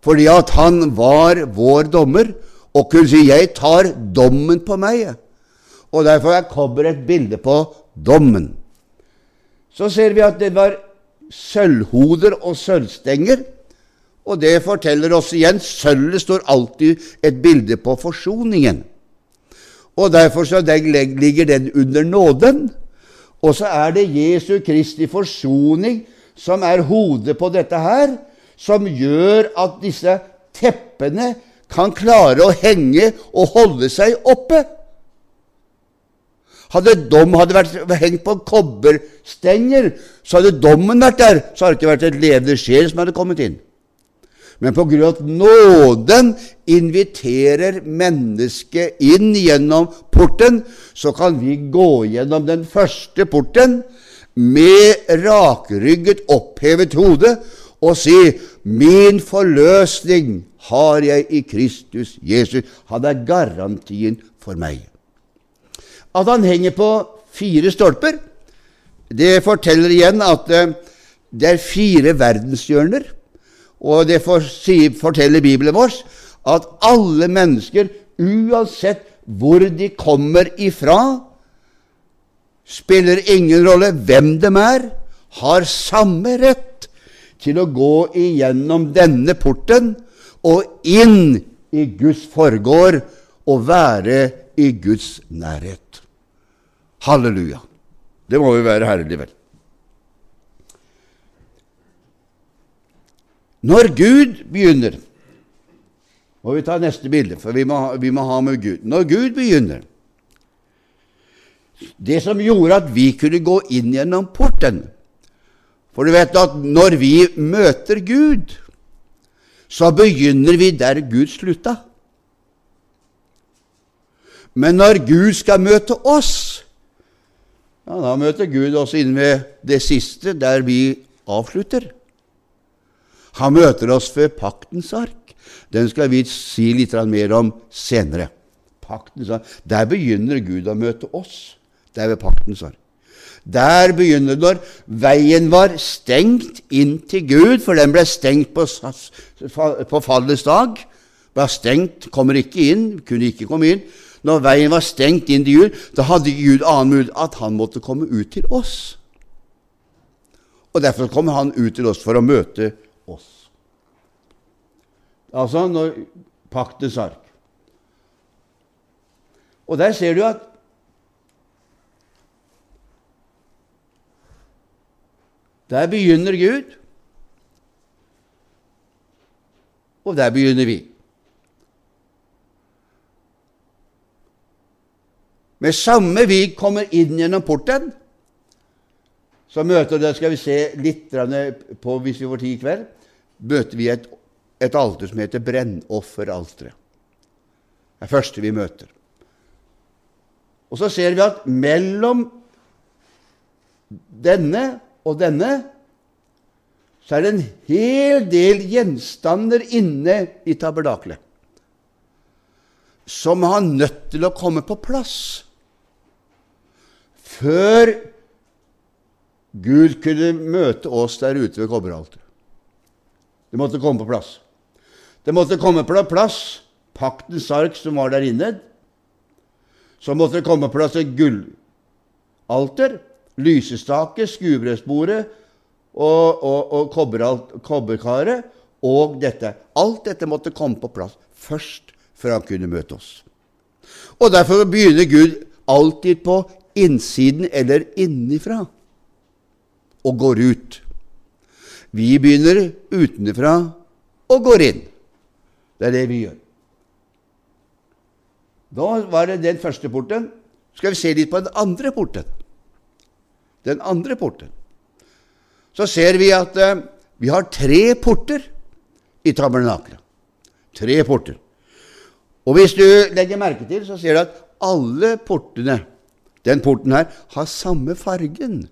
A: fordi at han var vår dommer og kunne si 'jeg tar dommen på meg'. Og derfor kommer et bilde på dommen. Så ser vi at det var sølvhoder og sølvstenger. Og det forteller oss igjen sølvet står alltid et bilde på forsoningen. Og derfor så ligger den under nåden. Og så er det Jesu Kristi forsoning som er hodet på dette her, som gjør at disse teppene kan klare å henge og holde seg oppe. Hadde dom hadde vært hengt på kobberstenger, så hadde dommen vært der. Så hadde det ikke vært et levende sjel som hadde kommet inn. Men på grunn av at nåden inviterer mennesket inn gjennom porten, så kan vi gå gjennom den første porten med rakrygget, opphevet hode og si 'Min forløsning har jeg i Kristus Jesus'. Han er garantien for meg. At han henger på fire stolper, det forteller igjen at eh, det er fire verdenshjørner. Og det forteller Bibelen vår at alle mennesker, uansett hvor de kommer ifra, spiller ingen rolle hvem de er, har samme rett til å gå igjennom denne porten og inn i Guds forgård og være i Guds nærhet. Halleluja. Det må jo være herlig, vel. Når Gud begynner må vi ta neste bilde, for vi må, vi må ha med Gud. Når Gud begynner Det som gjorde at vi kunne gå inn gjennom porten For du vet at når vi møter Gud, så begynner vi der Gud slutta. Men når Gud skal møte oss, ja, da møter Gud oss inne ved det siste, der vi avslutter. Han møter oss ved paktens ark. Den skal vi si litt mer om senere. Paktens ark. Der begynner Gud å møte oss. Det er ved paktens ark. Der begynner når veien var stengt inn til Gud, for den ble stengt på, på fallets dag. Ble stengt, kommer ikke inn, kunne ikke komme inn. Når veien var stengt inn til Gud, da hadde Gud annen mulighet at han måtte komme ut til oss. Og Derfor kommer han ut til oss for å møte oss. Altså når paktens ark. Og der ser du at Der begynner Gud, og der begynner vi. Med samme vi kommer inn gjennom porten, så møter det skal vi se litt på hvis vi får tid i kveld, møter vi et et alter som heter brennofferalteret. Det er første vi møter. Og så ser vi at mellom denne og denne så er det en hel del gjenstander inne i tabernakelet som har nødt til å komme på plass før Gud kunne møte oss der ute ved kobberalteret. Det måtte komme på plass. Det måtte komme på plass paktens ark som var der inne. Så måtte det komme på plass et gullalter, lysestake, skuebrødsbordet og, og, og kobberkaret og dette. Alt dette måtte komme på plass først før han kunne møte oss. Og Derfor begynner Gud alltid på innsiden eller innifra og går ut. Vi begynner utenfra og går inn. Det er det vi gjør. Da var det den første porten. Skal vi se litt på den andre porten. Den andre porten. Så ser vi at eh, vi har tre porter i tabernaklet. Tre porter. Og hvis du legger merke til, så ser du at alle portene, den porten her, har samme fargen.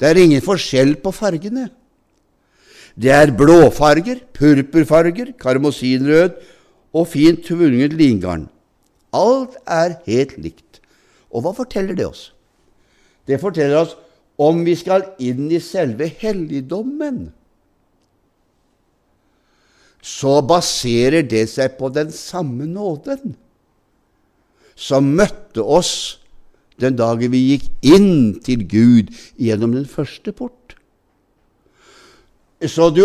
A: Det er ingen forskjell på fargene. Det er blåfarger, purpurfarger, karmosinrød og fint tvunget lingarn. Alt er helt likt. Og hva forteller det oss? Det forteller oss om vi skal inn i selve helligdommen. Så baserer det seg på den samme nåden som møtte oss den dagen vi gikk inn til Gud gjennom den første port. Så du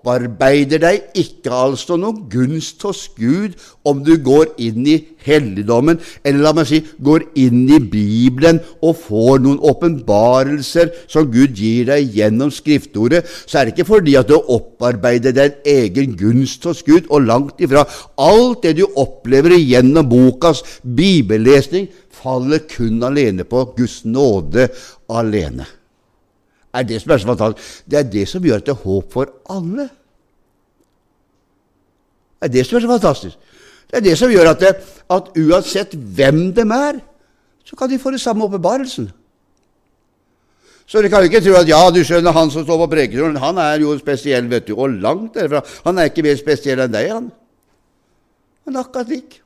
A: opparbeider deg ikke altså noen gunst hos Gud om du går inn i helligdommen, eller la meg si, går inn i Bibelen og får noen åpenbarelser som Gud gir deg gjennom Skriftordet, så er det ikke fordi at du opparbeider deg en egen gunst hos Gud, og langt ifra. Alt det du opplever gjennom bokas bibellesning, faller kun alene på Guds nåde alene er det som er så fantastisk. Det er det som gjør at det er håp for alle. Det er det som er så fantastisk. Det er det som gjør at, det, at uansett hvem de er, så kan de få det samme åpenbarelsen. Så dere kan ikke tro at ja, du skjønner, han som står på prekestolen, han er jo spesiell, vet du, og langt derfra. Han er ikke mer spesiell enn deg, han. Han er akkurat lik.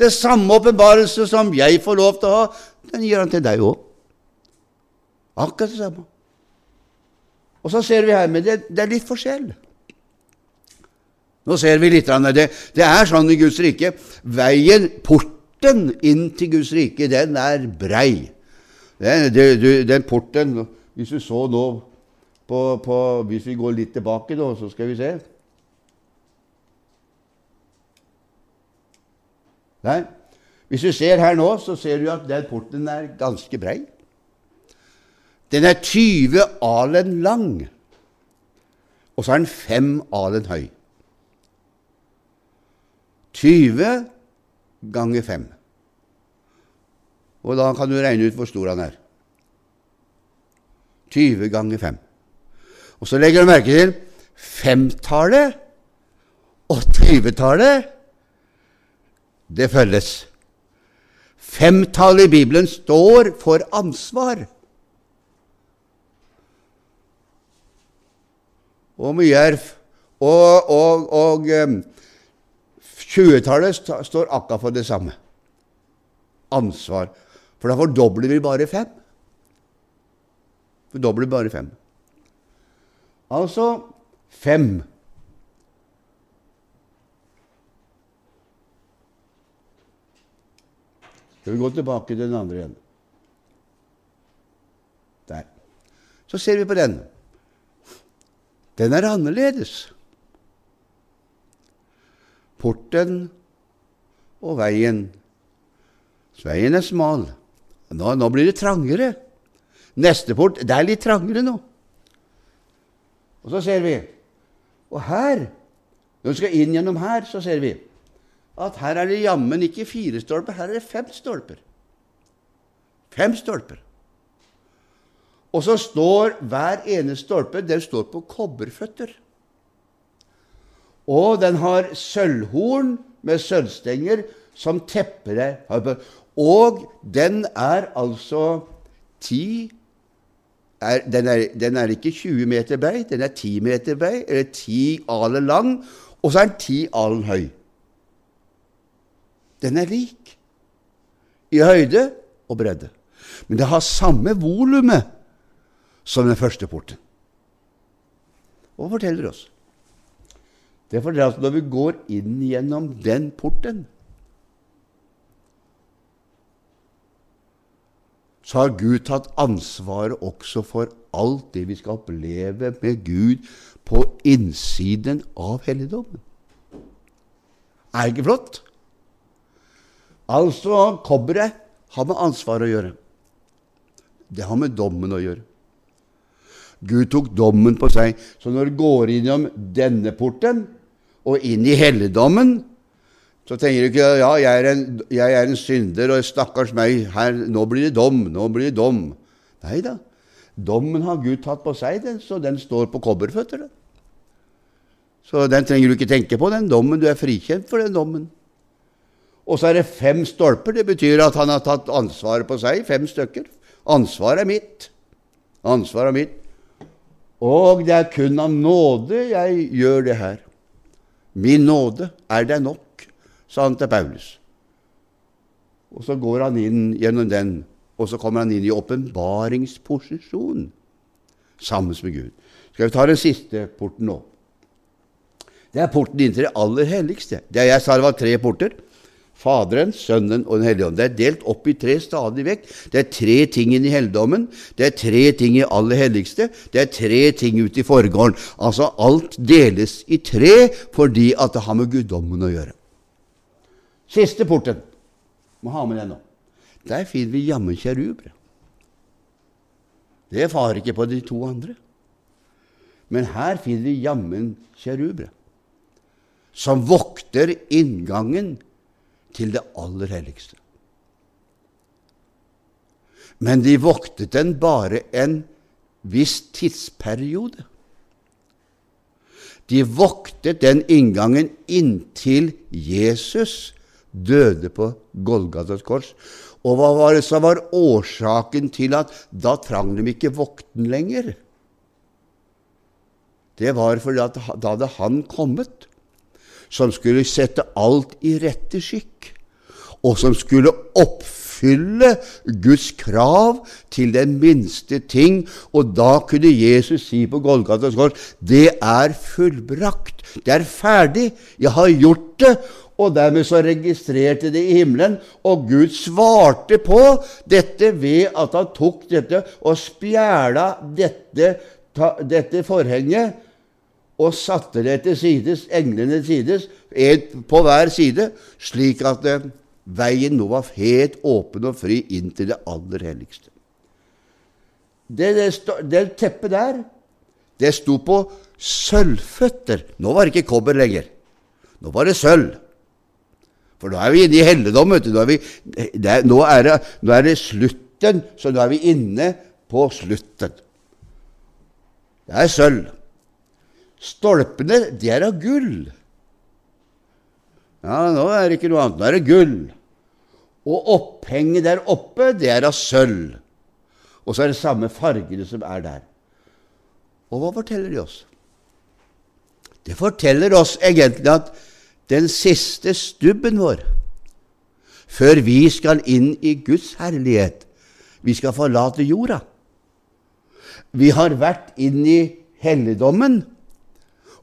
A: Det samme åpenbarelse som jeg får lov til å ha, den gir han til deg òg. Akkurat det samme. Og så ser vi her, men det, det er litt forskjell. Nå ser vi litt av det, det er sånn i Guds rike Veien, porten inn til Guds rike, den er brei. Den, den porten Hvis du så nå på, på, Hvis vi går litt tilbake, da, så skal vi se Der. Hvis du ser her nå, så ser du at den porten er ganske brei. Den er 20 alen lang, og så er den 5 alen høy. 20 ganger 5. Og da kan du regne ut hvor stor han er. 20 ganger 5. Og så legger du merke til femtallet og 20-tallet. Det følges. Femtallet i Bibelen står for ansvar. Og mye er Og, og, og 20-tallet st står akkurat for det samme. Ansvar. For da fordobler vi bare fem. Fordobler bare fem. Altså fem. Skal vi gå tilbake til den andre igjen? Der. Så ser vi på den den er annerledes. Porten og veien. Veien er smal. Nå, nå blir det trangere. Neste port Det er litt trangere nå. Og så ser vi Og her, når vi skal inn gjennom her, så ser vi at her er det jammen ikke fire stolper, her er det fem stolper. Fem stolper. Og så står hver ene stolpe den står på kobberføtter. Og den har sølvhorn med sølvstenger som tepper deg. Og den er altså ti er, den, er, den, er, ikke 20 meter brei, den er 10 meter brei, eller 10 alen lang, og så er den 10 alen høy. Den er lik i høyde og bredde. Men det har samme volumet som den første porten. Og forteller oss. Det forteller at når vi går inn gjennom den porten, så har Gud tatt ansvaret også for alt det vi skal oppleve med Gud på innsiden av helligdommen. Er det ikke flott? Altså, kobberet har med ansvaret å gjøre. Det har med dommen å gjøre. Gud tok dommen på seg. Så når du går innom denne porten og inn i helligdommen, så tenker du ikke ja, jeg er en, jeg er en synder, og stakkars meg, her, nå blir det dom, nå blir det dom. Nei da. Dommen har Gud tatt på seg, den, så den står på kobberføtter. Så den trenger du ikke tenke på, den dommen. Du er frikjent for den dommen. Og så er det fem stolper. Det betyr at han har tatt ansvaret på seg, fem stykker. Ansvaret er mitt. Ansvaret er mitt. Og det er kun av nåde jeg gjør det her. Min nåde er deg nok, sa han til Paulus. Og så går han inn gjennom den, og så kommer han inn i åpenbaringsposisjon sammen med Gud. Skal vi ta den siste porten nå? Det er porten inn til det aller helligste. Det jeg sa det var tre porter. Faderen, Sønnen og Den hellige ånd. Det er delt opp i tre stadig vekk. Det er tre ting i helligdommen, det er tre ting i aller helligste, det er tre ting ute i forgården. Altså alt deles i tre fordi at det har med guddommen å gjøre. Siste porten. Må ha med den nå. Der finner vi jammen kjeruber. Det far ikke på de to andre. Men her finner vi jammen kjeruber, som vokter inngangen til det aller helligste. Men de voktet den bare en viss tidsperiode. De voktet den inngangen inntil Jesus døde på Golgatas kors. Og hva var det som var årsaken til at da trang de ikke vokten lenger? Det var fordi at da hadde han kommet, som skulle sette alt i rette skikk, og som skulle oppfylle Guds krav til den minste ting. Og da kunne Jesus si på Golgatas kors, 'Det er fullbrakt. Det er ferdig. Jeg har gjort det.' Og dermed så registrerte det i himmelen, og Gud svarte på dette ved at han tok dette og spjæla dette, dette forhenget og satte det til sides, englene til sides, på hver side, slik at eh, veien nå var helt åpen og fri inn til det aller helligste. Det, det, det teppet der, det sto på sølvføtter. Nå var det ikke kobber lenger. Nå var det sølv. For nå er vi inne i helligdom. Vet du. Nå, er vi, det, nå, er det, nå er det slutten, så nå er vi inne på slutten. Det er sølv. Stolpene, de er av gull. Ja, nå er det ikke noe annet. Nå er det gull. Og opphenget der oppe, det er av sølv. Og så er det samme fargene som er der. Og hva forteller de oss? Det forteller oss egentlig at den siste stubben vår før vi skal inn i Guds herlighet. Vi skal forlate jorda. Vi har vært inn i helligdommen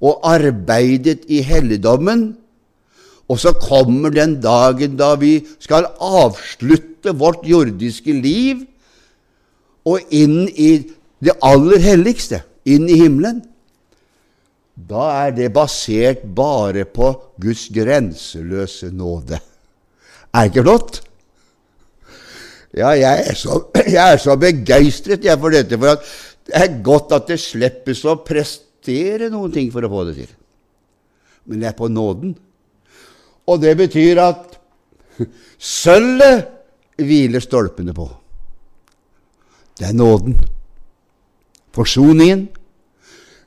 A: og arbeidet i helligdommen. Og så kommer den dagen da vi skal avslutte vårt jordiske liv og inn i det aller helligste, inn i himmelen da er det basert bare på Guds grenseløse nåde. Er det ikke flott? Ja, jeg er så, jeg er så begeistret jeg for dette, for det er godt at det slippes å prestere noen ting for å få det til. Men det er på nåden. Og det betyr at sølvet hviler stolpene på. Det er nåden. Forsoningen.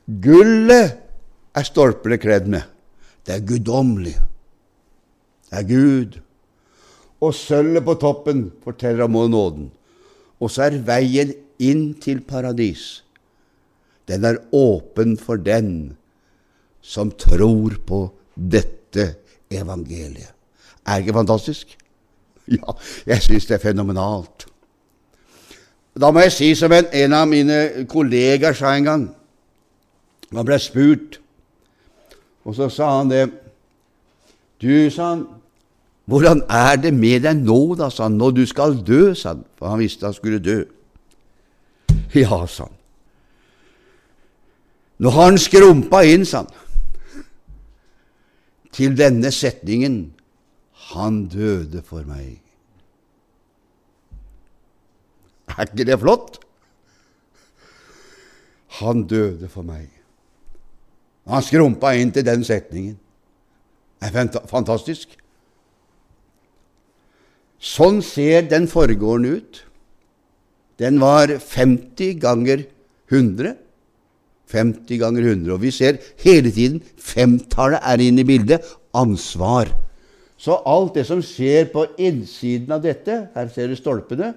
A: Gullet er stolpene kledd med. Det er guddommelig. Det er Gud. Og sølvet på toppen forteller om nåden. Og så er veien inn til paradis. Den er åpen for den som tror på dette evangeliet. Er ikke fantastisk? Ja, jeg syns det er fenomenalt. Da må jeg si som en, en av mine kollegaer sa en gang Han ble spurt og så sa han det Du, sa han, hvordan er det med deg nå, da, sa han, når du skal dø, sa han, for han visste han skulle dø. Ja, sa han. Nå har han skrumpa inn, sa han, til denne setningen Han døde for meg. Er ikke det flott? Han døde for meg. Han skrumpa inn til den setningen. Det er fantastisk. Sånn ser den foregående ut. Den var 50 ganger 100. 50 ganger 100. Og vi ser hele tiden femtallet er inne i bildet. Ansvar. Så alt det som skjer på innsiden av dette Her ser du stolpene.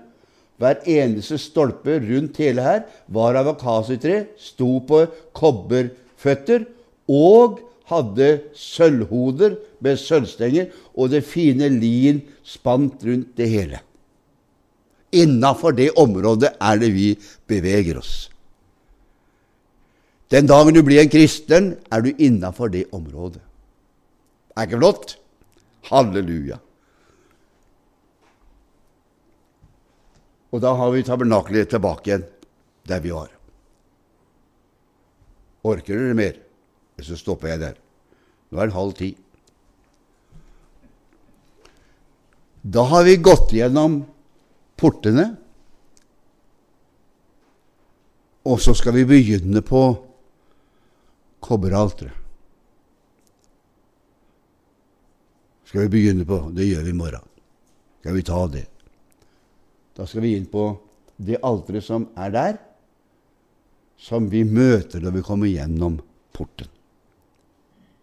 A: Hver eneste stolpe rundt hele her var av akasietre, sto på kobberføtter og hadde sølvhoder med sølvstenger, og det fine lin spant rundt det hele. Innafor det området er det vi beveger oss. Den dagen du blir en kristen, er du innafor det området. Er ikke flott? Halleluja. Og da har vi tabernaklet tilbake igjen der vi var. Orker dere mer? Så stopper jeg der. Nå er det halv ti. Da har vi gått gjennom portene, og så skal vi begynne på kobberalteret. Skal vi begynne på Det gjør vi i morgen. Skal vi ta det? Da skal vi inn på det alteret som er der, som vi møter når vi kommer gjennom porten.